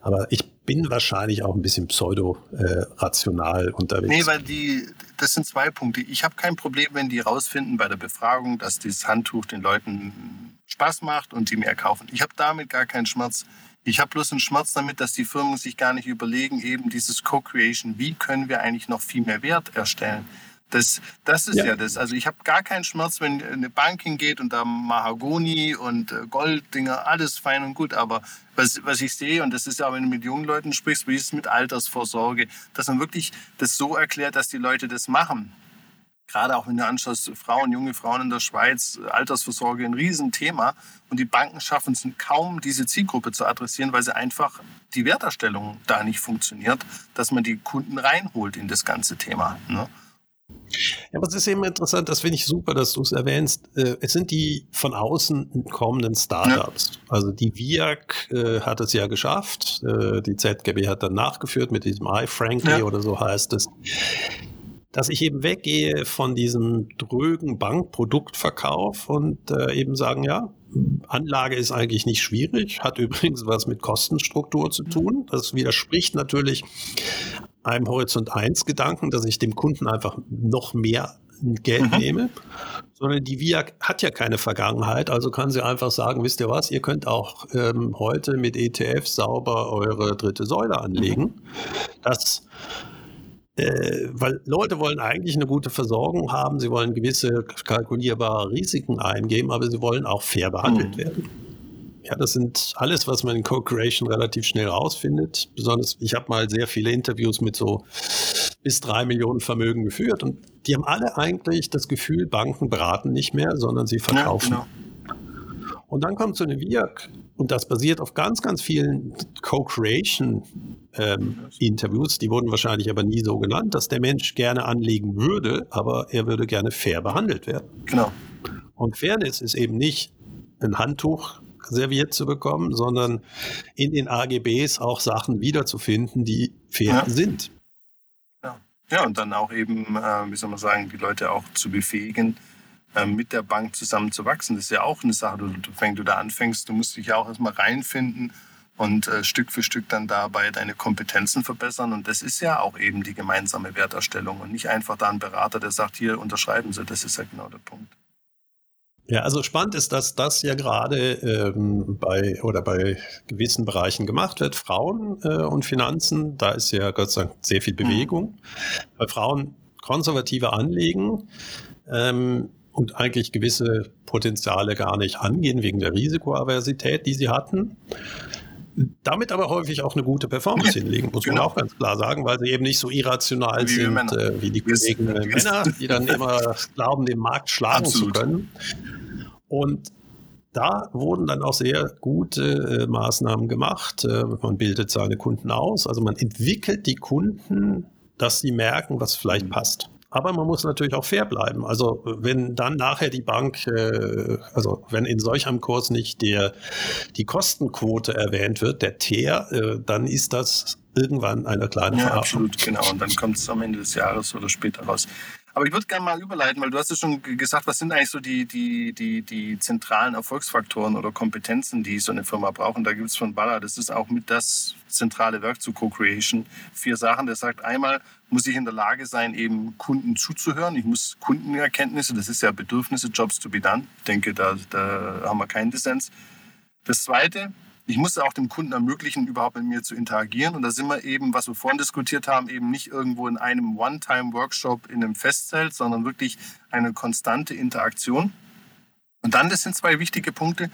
Aber ich bin wahrscheinlich auch ein bisschen pseudo-rational äh, unterwegs. Nee, weil die, das sind zwei Punkte. Ich habe kein Problem, wenn die rausfinden bei der Befragung, dass dieses Handtuch den Leuten Spaß macht und die mehr kaufen. Ich habe damit gar keinen Schmerz. Ich habe bloß einen Schmerz damit, dass die Firmen sich gar nicht überlegen, eben dieses Co-Creation, wie können wir eigentlich noch viel mehr Wert erstellen. Das, das ist ja, ja das. Also ich habe gar keinen Schmerz, wenn eine Bank hingeht und da Mahagoni und äh, Golddinger, alles fein und gut. Aber was, was ich sehe, und das ist ja, wenn du mit jungen Leuten sprichst, wie ist es mit Altersvorsorge, dass man wirklich das so erklärt, dass die Leute das machen. Gerade auch wenn du anschaust, Frauen, junge Frauen in der Schweiz, Altersvorsorge ein Riesenthema. Und die Banken schaffen es kaum, diese Zielgruppe zu adressieren, weil sie einfach die Werterstellung da nicht funktioniert, dass man die Kunden reinholt in das ganze Thema. Ne? Ja, aber es ist eben interessant, das finde ich super, dass du es erwähnst. Äh, es sind die von außen kommenden Startups. Ja. Also die VIAC äh, hat es ja geschafft. Äh, die ZGB hat dann nachgeführt mit diesem iFrankly ja. oder so heißt es. Dass ich eben weggehe von diesem drögen Bankproduktverkauf und äh, eben sagen, ja, Anlage ist eigentlich nicht schwierig, hat übrigens was mit Kostenstruktur zu tun. Das widerspricht natürlich einem Horizont 1 Gedanken, dass ich dem Kunden einfach noch mehr Geld mhm. nehme, sondern die VIA hat ja keine Vergangenheit, also kann sie einfach sagen, wisst ihr was, ihr könnt auch ähm, heute mit ETF sauber eure dritte Säule anlegen. Mhm. Das äh, weil Leute wollen eigentlich eine gute Versorgung haben, sie wollen gewisse kalkulierbare Risiken eingeben, aber sie wollen auch fair behandelt mhm. werden. Ja, das sind alles, was man in Co-Creation relativ schnell rausfindet. Besonders, ich habe mal sehr viele Interviews mit so bis drei Millionen Vermögen geführt und die haben alle eigentlich das Gefühl, Banken beraten nicht mehr, sondern sie verkaufen. Ja, genau. Und dann kommt so eine VIAC und das basiert auf ganz, ganz vielen Co-Creation-Interviews. Ähm, die wurden wahrscheinlich aber nie so genannt, dass der Mensch gerne anlegen würde, aber er würde gerne fair behandelt werden. Genau. Und Fairness ist eben nicht ein Handtuch serviert zu bekommen, sondern in den AGBs auch Sachen wiederzufinden, die fair ja. sind. Ja. ja, und dann auch eben, äh, wie soll man sagen, die Leute auch zu befähigen, äh, mit der Bank zusammen zu wachsen. Das ist ja auch eine Sache, du, wenn du da anfängst, du musst dich ja auch erstmal reinfinden und äh, Stück für Stück dann dabei deine Kompetenzen verbessern. Und das ist ja auch eben die gemeinsame Werterstellung und nicht einfach da ein Berater, der sagt, hier unterschreiben Sie. Das ist ja genau der Punkt. Ja, also spannend ist, dass das ja gerade ähm, bei oder bei gewissen Bereichen gemacht wird. Frauen äh, und Finanzen, da ist ja Gott sei Dank sehr viel mhm. Bewegung. Mhm. Bei Frauen konservative Anlegen ähm, und eigentlich gewisse Potenziale gar nicht angehen wegen der Risikoaversität, die sie hatten damit aber häufig auch eine gute Performance hinlegen, muss genau. man auch ganz klar sagen, weil sie eben nicht so irrational wie sind äh, wie die Kollegen Männer, die dann immer glauben, den Markt schlagen Absolut. zu können. Und da wurden dann auch sehr gute äh, Maßnahmen gemacht. Äh, man bildet seine Kunden aus, also man entwickelt die Kunden, dass sie merken, was vielleicht mhm. passt. Aber man muss natürlich auch fair bleiben. Also wenn dann nachher die Bank, äh, also wenn in solch einem Kurs nicht der, die Kostenquote erwähnt wird, der TER, äh, dann ist das irgendwann eine kleine ja, Verarschung. Absolut, genau. Und dann kommt es am Ende des Jahres oder später raus. Aber ich würde gerne mal überleiten, weil du hast ja schon gesagt, was sind eigentlich so die, die, die, die zentralen Erfolgsfaktoren oder Kompetenzen, die so eine Firma braucht. Und da gibt es von Baller, das ist auch mit das zentrale Werk zu Co-Creation, vier Sachen. Der sagt, einmal muss ich in der Lage sein, eben Kunden zuzuhören. Ich muss Kundenerkenntnisse, das ist ja Bedürfnisse, Jobs to be done. Ich denke, da, da haben wir keinen Dissens. Das Zweite, ich muss auch dem Kunden ermöglichen, überhaupt mit mir zu interagieren. Und da sind wir eben, was wir vorhin diskutiert haben, eben nicht irgendwo in einem One-Time-Workshop in einem Festzelt, sondern wirklich eine konstante Interaktion. Und dann, das sind zwei wichtige Punkte,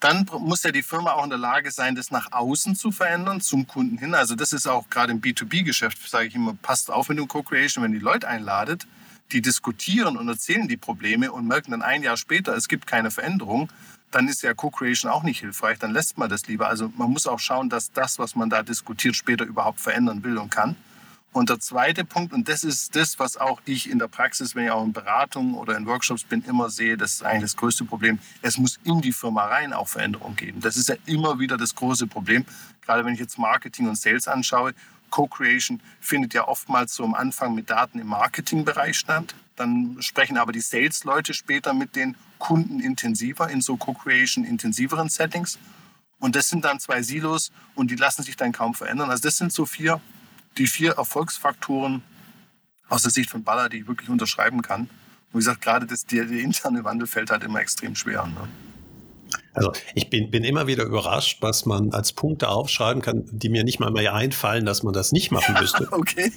dann muss ja die Firma auch in der Lage sein, das nach außen zu verändern, zum Kunden hin. Also das ist auch gerade im B2B-Geschäft, sage ich immer, passt auf mit dem Co-Creation, wenn die Leute einladet, die diskutieren und erzählen die Probleme und merken dann ein Jahr später, es gibt keine Veränderung, dann ist ja Co-Creation auch nicht hilfreich, dann lässt man das lieber. Also man muss auch schauen, dass das, was man da diskutiert, später überhaupt verändern will und kann. Und der zweite Punkt, und das ist das, was auch ich in der Praxis, wenn ich auch in Beratungen oder in Workshops bin, immer sehe, das ist eigentlich das größte Problem. Es muss in die Firma rein auch Veränderung geben. Das ist ja immer wieder das große Problem. Gerade wenn ich jetzt Marketing und Sales anschaue, Co-Creation findet ja oftmals so am Anfang mit Daten im Marketingbereich statt. Dann sprechen aber die Sales-Leute später mit den Kunden intensiver in so Co-Creation intensiveren Settings. Und das sind dann zwei Silos und die lassen sich dann kaum verändern. Also das sind so vier die vier Erfolgsfaktoren aus der Sicht von Baller, die ich wirklich unterschreiben kann. Und wie gesagt, gerade das, der, der interne Wandel fällt halt immer extrem schwer. Ne? Also ich bin, bin immer wieder überrascht, was man als Punkte aufschreiben kann, die mir nicht mal mehr einfallen, dass man das nicht machen müsste. okay.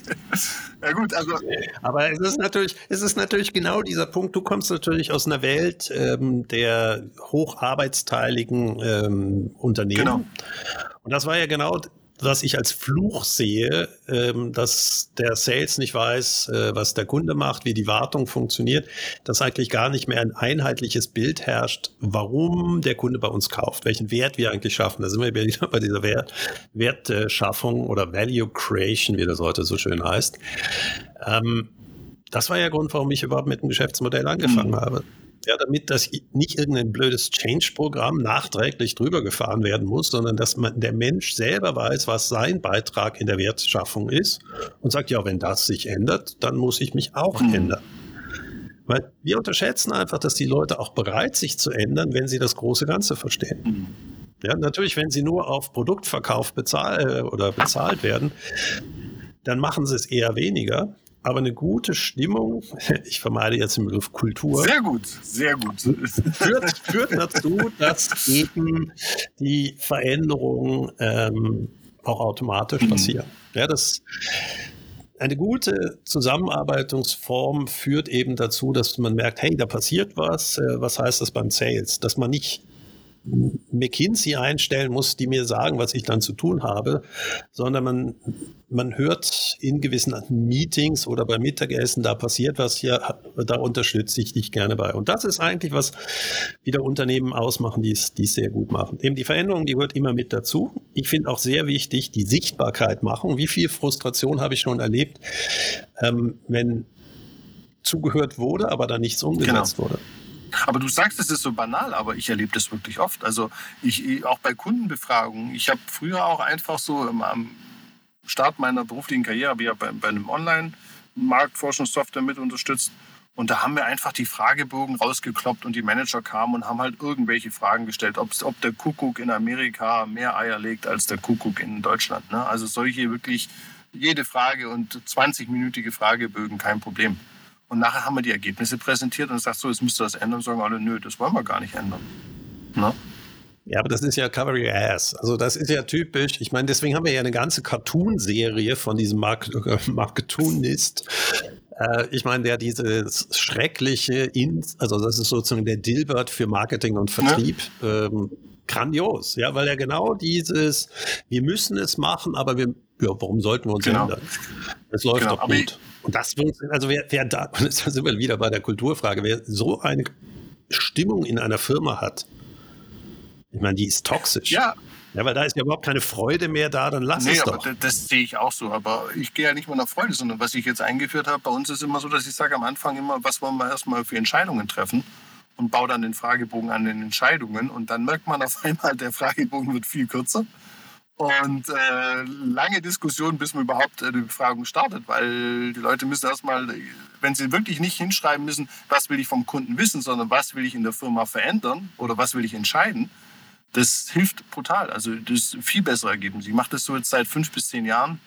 Ja gut, also. Aber es ist natürlich, es ist natürlich genau dieser Punkt. Du kommst natürlich aus einer Welt ähm, der hocharbeitsteiligen ähm, Unternehmen. Genau. Und das war ja genau was ich als Fluch sehe, ähm, dass der Sales nicht weiß, äh, was der Kunde macht, wie die Wartung funktioniert, dass eigentlich gar nicht mehr ein einheitliches Bild herrscht, warum der Kunde bei uns kauft, welchen Wert wir eigentlich schaffen. Da sind wir wieder bei dieser Wert, Wertschaffung oder Value Creation, wie das heute so schön heißt. Ähm, das war ja der Grund, warum ich überhaupt mit dem Geschäftsmodell angefangen mhm. habe. Ja, damit das nicht irgendein blödes Change-Programm nachträglich drüber gefahren werden muss, sondern dass man, der Mensch selber weiß, was sein Beitrag in der Wertschaffung ist und sagt, ja, wenn das sich ändert, dann muss ich mich auch mhm. ändern. Weil wir unterschätzen einfach, dass die Leute auch bereit sich zu ändern, wenn sie das große Ganze verstehen. Mhm. Ja, natürlich, wenn sie nur auf Produktverkauf bezahl äh, oder bezahlt werden, dann machen sie es eher weniger. Aber eine gute Stimmung, ich vermeide jetzt den Begriff Kultur. Sehr gut, sehr gut. Führt, führt dazu, dass eben die Veränderungen ähm, auch automatisch mhm. passieren. Ja, das, eine gute Zusammenarbeitungsform führt eben dazu, dass man merkt, hey, da passiert was. Äh, was heißt das beim Sales? Dass man nicht McKinsey einstellen muss, die mir sagen, was ich dann zu tun habe, sondern man, man hört in gewissen Meetings oder beim Mittagessen, da passiert was hier, da unterstütze ich dich gerne bei. Und das ist eigentlich, was wieder Unternehmen ausmachen, die es, die es sehr gut machen. Eben die Veränderung, die gehört immer mit dazu. Ich finde auch sehr wichtig, die Sichtbarkeit machen. Wie viel Frustration habe ich schon erlebt, ähm, wenn zugehört wurde, aber dann nichts umgesetzt genau. wurde. Aber du sagst, es ist so banal, aber ich erlebe das wirklich oft. Also ich, auch bei Kundenbefragungen. Ich habe früher auch einfach so am Start meiner beruflichen Karriere, habe ich ja bei, bei einem Online-Marktforschungssoftware mit unterstützt. Und da haben wir einfach die Fragebogen rausgekloppt und die Manager kamen und haben halt irgendwelche Fragen gestellt, ob der Kuckuck in Amerika mehr Eier legt als der Kuckuck in Deutschland. Ne? Also solche wirklich jede Frage und 20-minütige Fragebögen, kein Problem. Und nachher haben wir die Ergebnisse präsentiert und sagt so, jetzt müsst ihr das ändern. Und sagen alle, nö, das wollen wir gar nicht ändern. Ne? Ja, aber das ist ja Cover Your Ass. Also das ist ja typisch. Ich meine, deswegen haben wir ja eine ganze Cartoon-Serie von diesem Mark äh, Marketunist, Äh, ich meine, der dieses schreckliche, In also das ist sozusagen der Dilbert für Marketing und Vertrieb. Ja. Ähm, grandios, ja, weil er genau dieses, wir müssen es machen, aber wir, ja, warum sollten wir uns genau. ändern? Es läuft genau, doch gut. Und das also wer, wer da, und jetzt sind wir wieder bei der Kulturfrage, wer so eine Stimmung in einer Firma hat, ich meine, die ist toxisch. Ja. Ja, weil da ist ja überhaupt keine Freude mehr da, dann lass nee, es doch. Aber das, das sehe ich auch so. Aber ich gehe ja nicht mehr nach Freude, sondern was ich jetzt eingeführt habe, bei uns ist immer so, dass ich sage am Anfang immer, was wollen wir erstmal für Entscheidungen treffen und baue dann den Fragebogen an den Entscheidungen. Und dann merkt man auf einmal, der Fragebogen wird viel kürzer. Und äh, lange Diskussion, bis man überhaupt äh, die Befragung startet, weil die Leute müssen erstmal, wenn sie wirklich nicht hinschreiben müssen, was will ich vom Kunden wissen, sondern was will ich in der Firma verändern oder was will ich entscheiden, das hilft brutal. Also das ist viel bessere Ergebnis. Ich mache das so jetzt seit fünf bis zehn Jahren.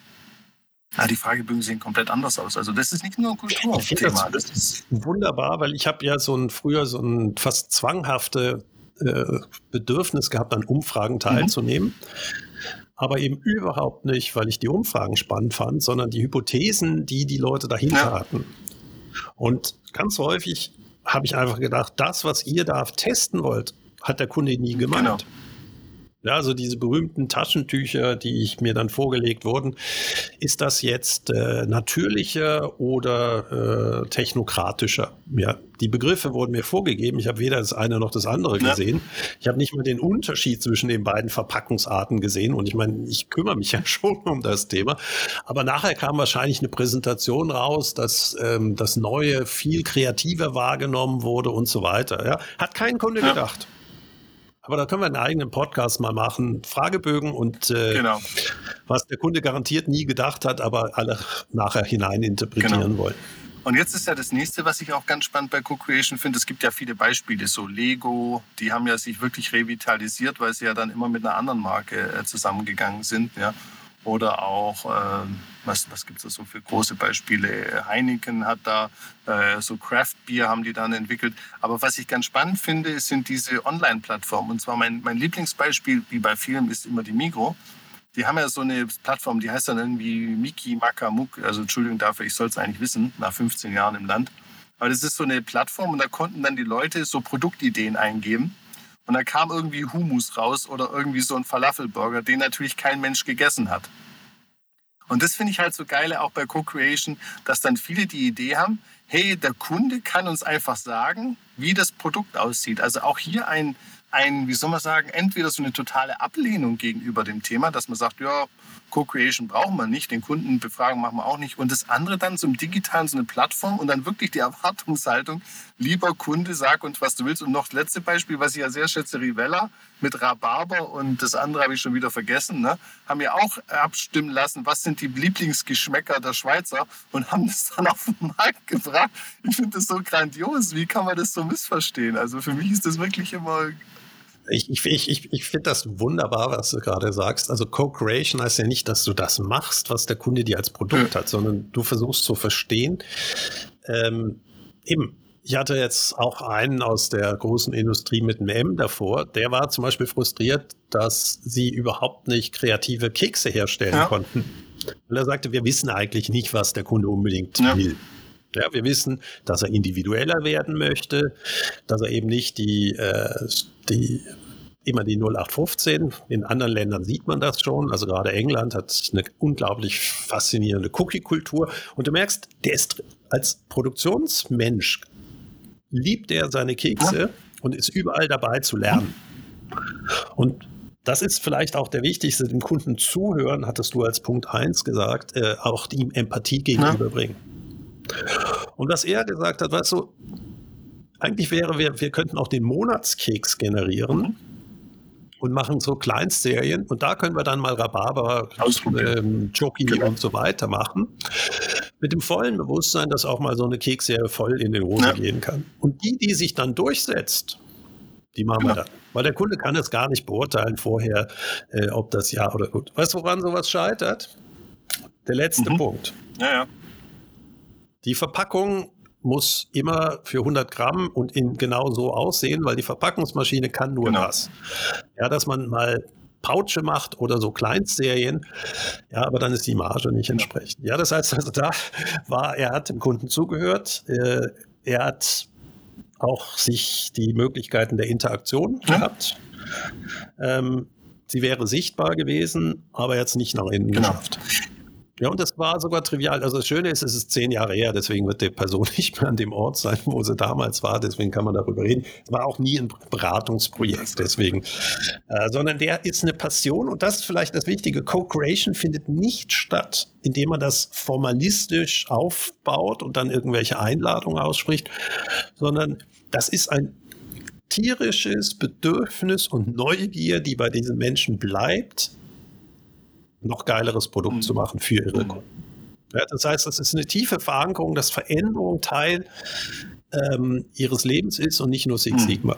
Ja, die Fragebögen sehen komplett anders aus. Also das ist nicht nur ein Kulturthema. Das, das ist wunderbar, weil ich habe ja so ein früher so ein fast zwanghafte äh, Bedürfnis gehabt, an Umfragen mhm. teilzunehmen. Mhm aber eben überhaupt nicht, weil ich die Umfragen spannend fand, sondern die Hypothesen, die die Leute dahinter hatten. Und ganz häufig habe ich einfach gedacht, das, was ihr da testen wollt, hat der Kunde nie gemeint. Genau. Ja, also diese berühmten Taschentücher, die ich mir dann vorgelegt wurden, ist das jetzt äh, natürlicher oder äh, technokratischer? Ja, die Begriffe wurden mir vorgegeben. Ich habe weder das eine noch das andere ja. gesehen. Ich habe nicht mal den Unterschied zwischen den beiden Verpackungsarten gesehen. Und ich meine, ich kümmere mich ja schon um das Thema. Aber nachher kam wahrscheinlich eine Präsentation raus, dass ähm, das Neue viel kreativer wahrgenommen wurde und so weiter. Ja, hat kein Kunde ja. gedacht. Aber da können wir einen eigenen Podcast mal machen. Fragebögen und äh, genau. was der Kunde garantiert nie gedacht hat, aber alle nachher hineininterpretieren genau. wollen. Und jetzt ist ja das nächste, was ich auch ganz spannend bei Co-Creation finde. Es gibt ja viele Beispiele, so Lego, die haben ja sich wirklich revitalisiert, weil sie ja dann immer mit einer anderen Marke äh, zusammengegangen sind. Ja. Oder auch, äh, was, was gibt es da so für große Beispiele? Heineken hat da äh, so Craft Beer haben die dann entwickelt. Aber was ich ganz spannend finde, sind diese Online-Plattformen. Und zwar mein, mein Lieblingsbeispiel, wie bei vielen, ist immer die Migro. Die haben ja so eine Plattform, die heißt dann irgendwie Miki Makamuk. Also Entschuldigung dafür, ich soll es eigentlich wissen, nach 15 Jahren im Land. Aber das ist so eine Plattform und da konnten dann die Leute so Produktideen eingeben. Und da kam irgendwie Humus raus oder irgendwie so ein Falafelburger, den natürlich kein Mensch gegessen hat. Und das finde ich halt so geil auch bei Co-Creation, dass dann viele die Idee haben, hey, der Kunde kann uns einfach sagen, wie das Produkt aussieht. Also auch hier ein, ein, wie soll man sagen, entweder so eine totale Ablehnung gegenüber dem Thema, dass man sagt, ja, Co-Creation brauchen wir nicht, den Kunden befragen machen wir auch nicht. Und das andere dann im Digitalen so eine Plattform und dann wirklich die Erwartungshaltung, lieber Kunde, sag uns, was du willst. Und noch das letzte Beispiel, was ich ja sehr schätze, Rivella mit Rhabarber und das andere habe ich schon wieder vergessen, ne? haben ja auch abstimmen lassen, was sind die Lieblingsgeschmäcker der Schweizer und haben das dann auf den Markt gebracht. Ich finde das so grandios. Wie kann man das so missverstehen? Also für mich ist das wirklich immer ich, ich, ich, ich finde das wunderbar, was du gerade sagst. Also Co-Creation heißt ja nicht, dass du das machst, was der Kunde dir als Produkt hat, sondern du versuchst zu verstehen. Ähm, eben, ich hatte jetzt auch einen aus der großen Industrie mit einem M davor. Der war zum Beispiel frustriert, dass sie überhaupt nicht kreative Kekse herstellen ja. konnten. Und er sagte, wir wissen eigentlich nicht, was der Kunde unbedingt ja. will. Ja, wir wissen, dass er individueller werden möchte, dass er eben nicht die, äh, die immer die 0815. In anderen Ländern sieht man das schon. Also gerade England hat eine unglaublich faszinierende Cookie-Kultur. Und du merkst, der ist als Produktionsmensch liebt er seine Kekse ja. und ist überall dabei zu lernen. Und das ist vielleicht auch der wichtigste, dem Kunden zuhören, hattest du als Punkt 1 gesagt, äh, auch ihm Empathie gegenüberbringen. Ja. Und was er gesagt hat, weißt du, eigentlich wäre, wir, wir könnten auch den Monatskeks generieren mhm. Und machen so Kleinstserien und da können wir dann mal Rhabarber, ähm, Jockey genau. und so weiter machen. Mit dem vollen Bewusstsein, dass auch mal so eine Keksserie voll in den Hose ja. gehen kann. Und die, die sich dann durchsetzt, die machen genau. wir dann. Weil der Kunde kann es gar nicht beurteilen vorher, äh, ob das ja oder gut. Weißt du, woran sowas scheitert? Der letzte mhm. Punkt. Ja, ja. Die Verpackung muss immer für 100 Gramm und in genau so aussehen, weil die Verpackungsmaschine kann nur genau. das. Ja, dass man mal Pouche macht oder so Kleinstserien. Ja, aber dann ist die Marge nicht entsprechend. Ja, das heißt also, da war, er hat dem Kunden zugehört. Äh, er hat auch sich die Möglichkeiten der Interaktion ja. gehabt. Ähm, sie wäre sichtbar gewesen, aber jetzt nicht nach innen genau. geschafft. Ja, und das war sogar trivial. Also das Schöne ist, es ist zehn Jahre her, deswegen wird die Person nicht mehr an dem Ort sein, wo sie damals war. Deswegen kann man darüber reden. Es war auch nie ein Beratungsprojekt, deswegen. Äh, sondern der ist eine Passion und das ist vielleicht das Wichtige. Co-Creation findet nicht statt, indem man das formalistisch aufbaut und dann irgendwelche Einladungen ausspricht, sondern das ist ein tierisches Bedürfnis und Neugier, die bei diesen Menschen bleibt, noch geileres Produkt mhm. zu machen für ihre mhm. Kunden. Ja, das heißt, das ist eine tiefe Verankerung, dass Veränderung Teil ähm, ihres Lebens ist und nicht nur Six mhm. Sigma.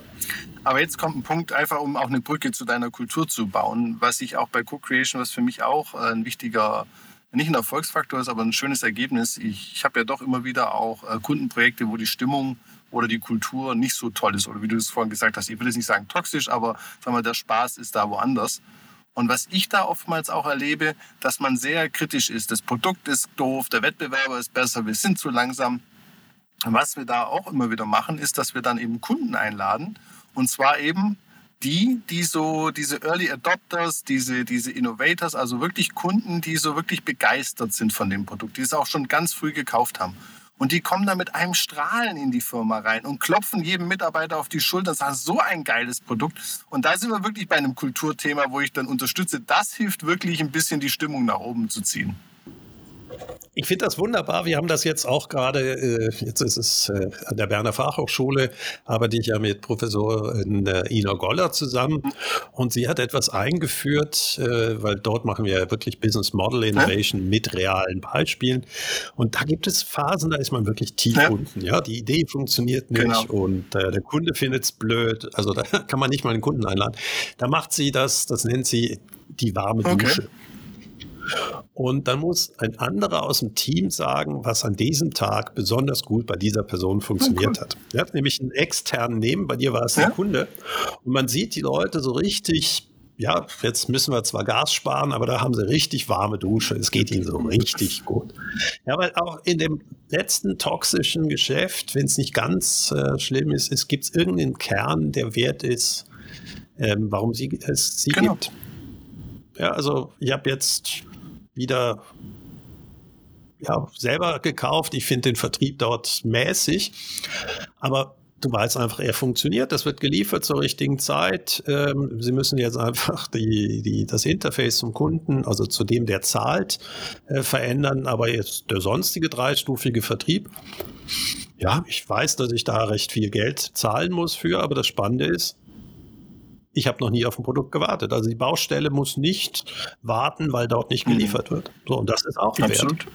Aber jetzt kommt ein Punkt, einfach um auch eine Brücke zu deiner Kultur zu bauen, was ich auch bei Co-Creation, was für mich auch äh, ein wichtiger, nicht ein Erfolgsfaktor ist, aber ein schönes Ergebnis. Ich, ich habe ja doch immer wieder auch äh, Kundenprojekte, wo die Stimmung oder die Kultur nicht so toll ist. Oder wie du es vorhin gesagt hast, ich will jetzt nicht sagen toxisch, aber sagen wir, der Spaß ist da woanders. Und was ich da oftmals auch erlebe, dass man sehr kritisch ist. Das Produkt ist doof, der Wettbewerber ist besser, wir sind zu langsam. Was wir da auch immer wieder machen, ist, dass wir dann eben Kunden einladen. Und zwar eben die, die so, diese Early Adopters, diese, diese Innovators, also wirklich Kunden, die so wirklich begeistert sind von dem Produkt, die es auch schon ganz früh gekauft haben. Und die kommen da mit einem Strahlen in die Firma rein und klopfen jedem Mitarbeiter auf die Schulter und sagen, so ein geiles Produkt. Und da sind wir wirklich bei einem Kulturthema, wo ich dann unterstütze. Das hilft wirklich ein bisschen die Stimmung nach oben zu ziehen. Ich finde das wunderbar. Wir haben das jetzt auch gerade, äh, jetzt ist es äh, an der Berner Fachhochschule, arbeite ich ja mit Professorin äh, Ina Goller zusammen und sie hat etwas eingeführt, äh, weil dort machen wir ja wirklich Business Model Innovation ja. mit realen Beispielen und da gibt es Phasen, da ist man wirklich tief ja. unten. Ja, die Idee funktioniert nicht genau. und äh, der Kunde findet es blöd, also da kann man nicht mal einen Kunden einladen. Da macht sie das, das nennt sie die warme Dusche. Und dann muss ein anderer aus dem Team sagen, was an diesem Tag besonders gut bei dieser Person funktioniert oh, hat. Er hat nämlich einen externen nehmen, bei dir war es ja? der Kunde. Und man sieht die Leute so richtig ja, jetzt müssen wir zwar Gas sparen, aber da haben sie richtig warme Dusche. Es geht ihnen so richtig gut. Ja, weil auch in dem letzten toxischen Geschäft, wenn es nicht ganz äh, schlimm ist, es gibt irgendeinen Kern, der wert ist, ähm, warum sie, es sie genau. gibt. Ja, also ich habe jetzt wieder ja, selber gekauft. Ich finde den Vertrieb dort mäßig. Aber du weißt einfach, er funktioniert, das wird geliefert zur richtigen Zeit. Ähm, Sie müssen jetzt einfach die, die, das Interface zum Kunden, also zu dem, der zahlt, äh, verändern. Aber jetzt der sonstige dreistufige Vertrieb, ja, ich weiß, dass ich da recht viel Geld zahlen muss für, aber das Spannende ist, ich habe noch nie auf ein Produkt gewartet. Also die Baustelle muss nicht warten, weil dort nicht geliefert mhm. wird. So, und das ist auch Absolut. Wert.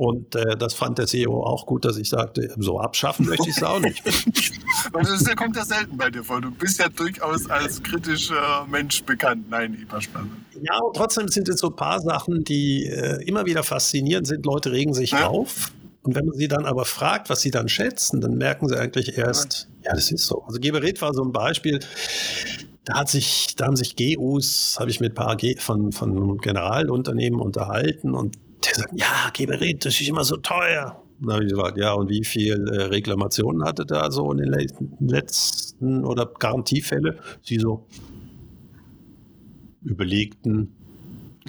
Und äh, das fand der CEO auch gut, dass ich sagte, so abschaffen möchte ich es auch nicht. das kommt ja selten bei dir vor. Du bist ja durchaus als kritischer Mensch bekannt. Nein, Hyperspanne. Ja, und trotzdem sind es so ein paar Sachen, die äh, immer wieder faszinierend sind. Leute regen sich ja. auf. Und wenn man sie dann aber fragt, was sie dann schätzen, dann merken sie eigentlich erst, ja, das ist so. Also Geberit war so ein Beispiel. Da, hat sich, da haben sich GUs, habe ich mit ein paar G von, von Generalunternehmen unterhalten und der sagt, ja, Geberit, das ist immer so teuer. Da habe ich gesagt, ja, und wie viele äh, Reklamationen hatte da so in den letzten oder Garantiefälle? Sie so überlegten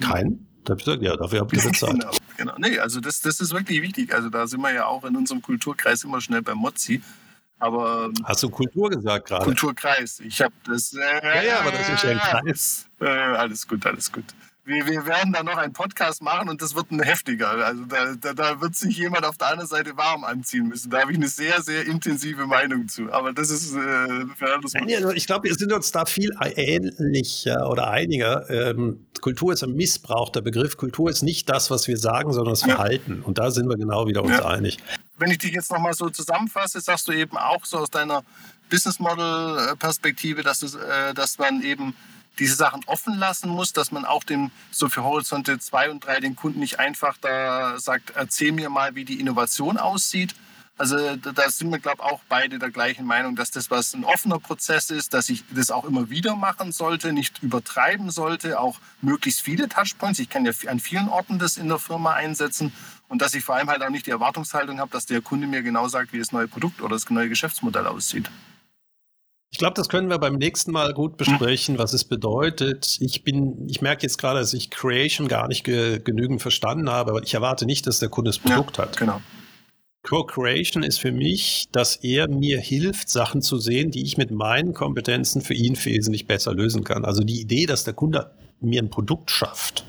keinen. Da habe ich gesagt, ja, dafür habt ihr bezahlt. genau, genau. Nee, also das, das ist wirklich wichtig. Also da sind wir ja auch in unserem Kulturkreis immer schnell beim Mozzi. Aber, ähm, Hast du Kultur gesagt gerade? Kulturkreis. Ich habe das. Äh, ja, ja, aber das ist ja ein Kreis. Äh, alles gut, alles gut wir, wir werden da noch einen Podcast machen und das wird ein heftiger. Also da, da, da, wird sich jemand auf der anderen Seite warm anziehen müssen. Da habe ich eine sehr, sehr intensive Meinung zu. Aber das ist äh, für Ich glaube, wir sind uns da viel ähnlicher oder einiger. Ähm, Kultur ist ein missbrauchter Begriff. Kultur ist nicht das, was wir sagen, sondern das Verhalten. Ja. Und da sind wir genau wieder uns ja. einig. Wenn ich dich jetzt nochmal so zusammenfasse, sagst du eben auch so aus deiner Business Model Perspektive, dass, es, äh, dass man eben diese Sachen offen lassen muss, dass man auch dem, so für Horizonte 2 und 3 den Kunden nicht einfach da sagt, erzähl mir mal, wie die Innovation aussieht, Also da sind wir, glaube ich, auch beide der gleichen Meinung, dass das was ein offener Prozess ist, dass ich das auch immer wieder machen sollte, nicht übertreiben sollte, auch möglichst viele Touchpoints. Ich kann ja an vielen Orten das in der Firma einsetzen und dass ich vor allem halt auch nicht die Erwartungshaltung habe, dass der Kunde mir genau sagt, wie das neue Produkt oder das neue Geschäftsmodell aussieht. Ich glaube, das können wir beim nächsten Mal gut besprechen, was es bedeutet. Ich bin, ich merke jetzt gerade, dass ich Creation gar nicht ge genügend verstanden habe, aber ich erwarte nicht, dass der Kunde das Produkt ja, hat. Genau. Co-Creation ist für mich, dass er mir hilft, Sachen zu sehen, die ich mit meinen Kompetenzen für ihn wesentlich besser lösen kann. Also die Idee, dass der Kunde mir ein Produkt schafft.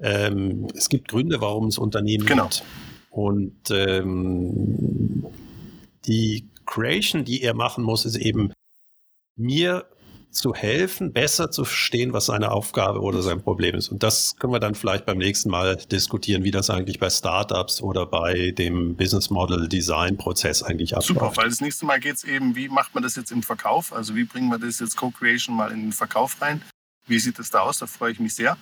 Ähm, es gibt Gründe, warum es Unternehmen genau. gibt. Und ähm, die Creation, die er machen muss, ist eben mir zu helfen, besser zu verstehen, was seine Aufgabe oder sein Problem ist. Und das können wir dann vielleicht beim nächsten Mal diskutieren, wie das eigentlich bei Startups oder bei dem Business Model Design Prozess eigentlich abläuft. Super, weil das nächste Mal geht es eben, wie macht man das jetzt im Verkauf? Also wie bringen wir das jetzt Co-Creation mal in den Verkauf rein? Wie sieht das da aus? Da freue ich mich sehr.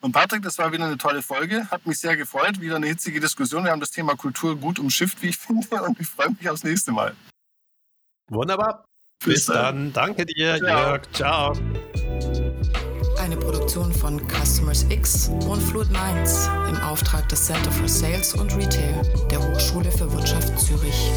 Und Patrick, das war wieder eine tolle Folge. Hat mich sehr gefreut. Wieder eine hitzige Diskussion. Wir haben das Thema Kultur gut umschifft, wie ich finde. Und ich freue mich aufs nächste Mal. Wunderbar. Bis, dann. Danke dir, Ciao. Jörg. Ciao. Eine Produktion von Customers X und Fluid Minds im Auftrag des Center for Sales und Retail der Hochschule für Wirtschaft Zürich.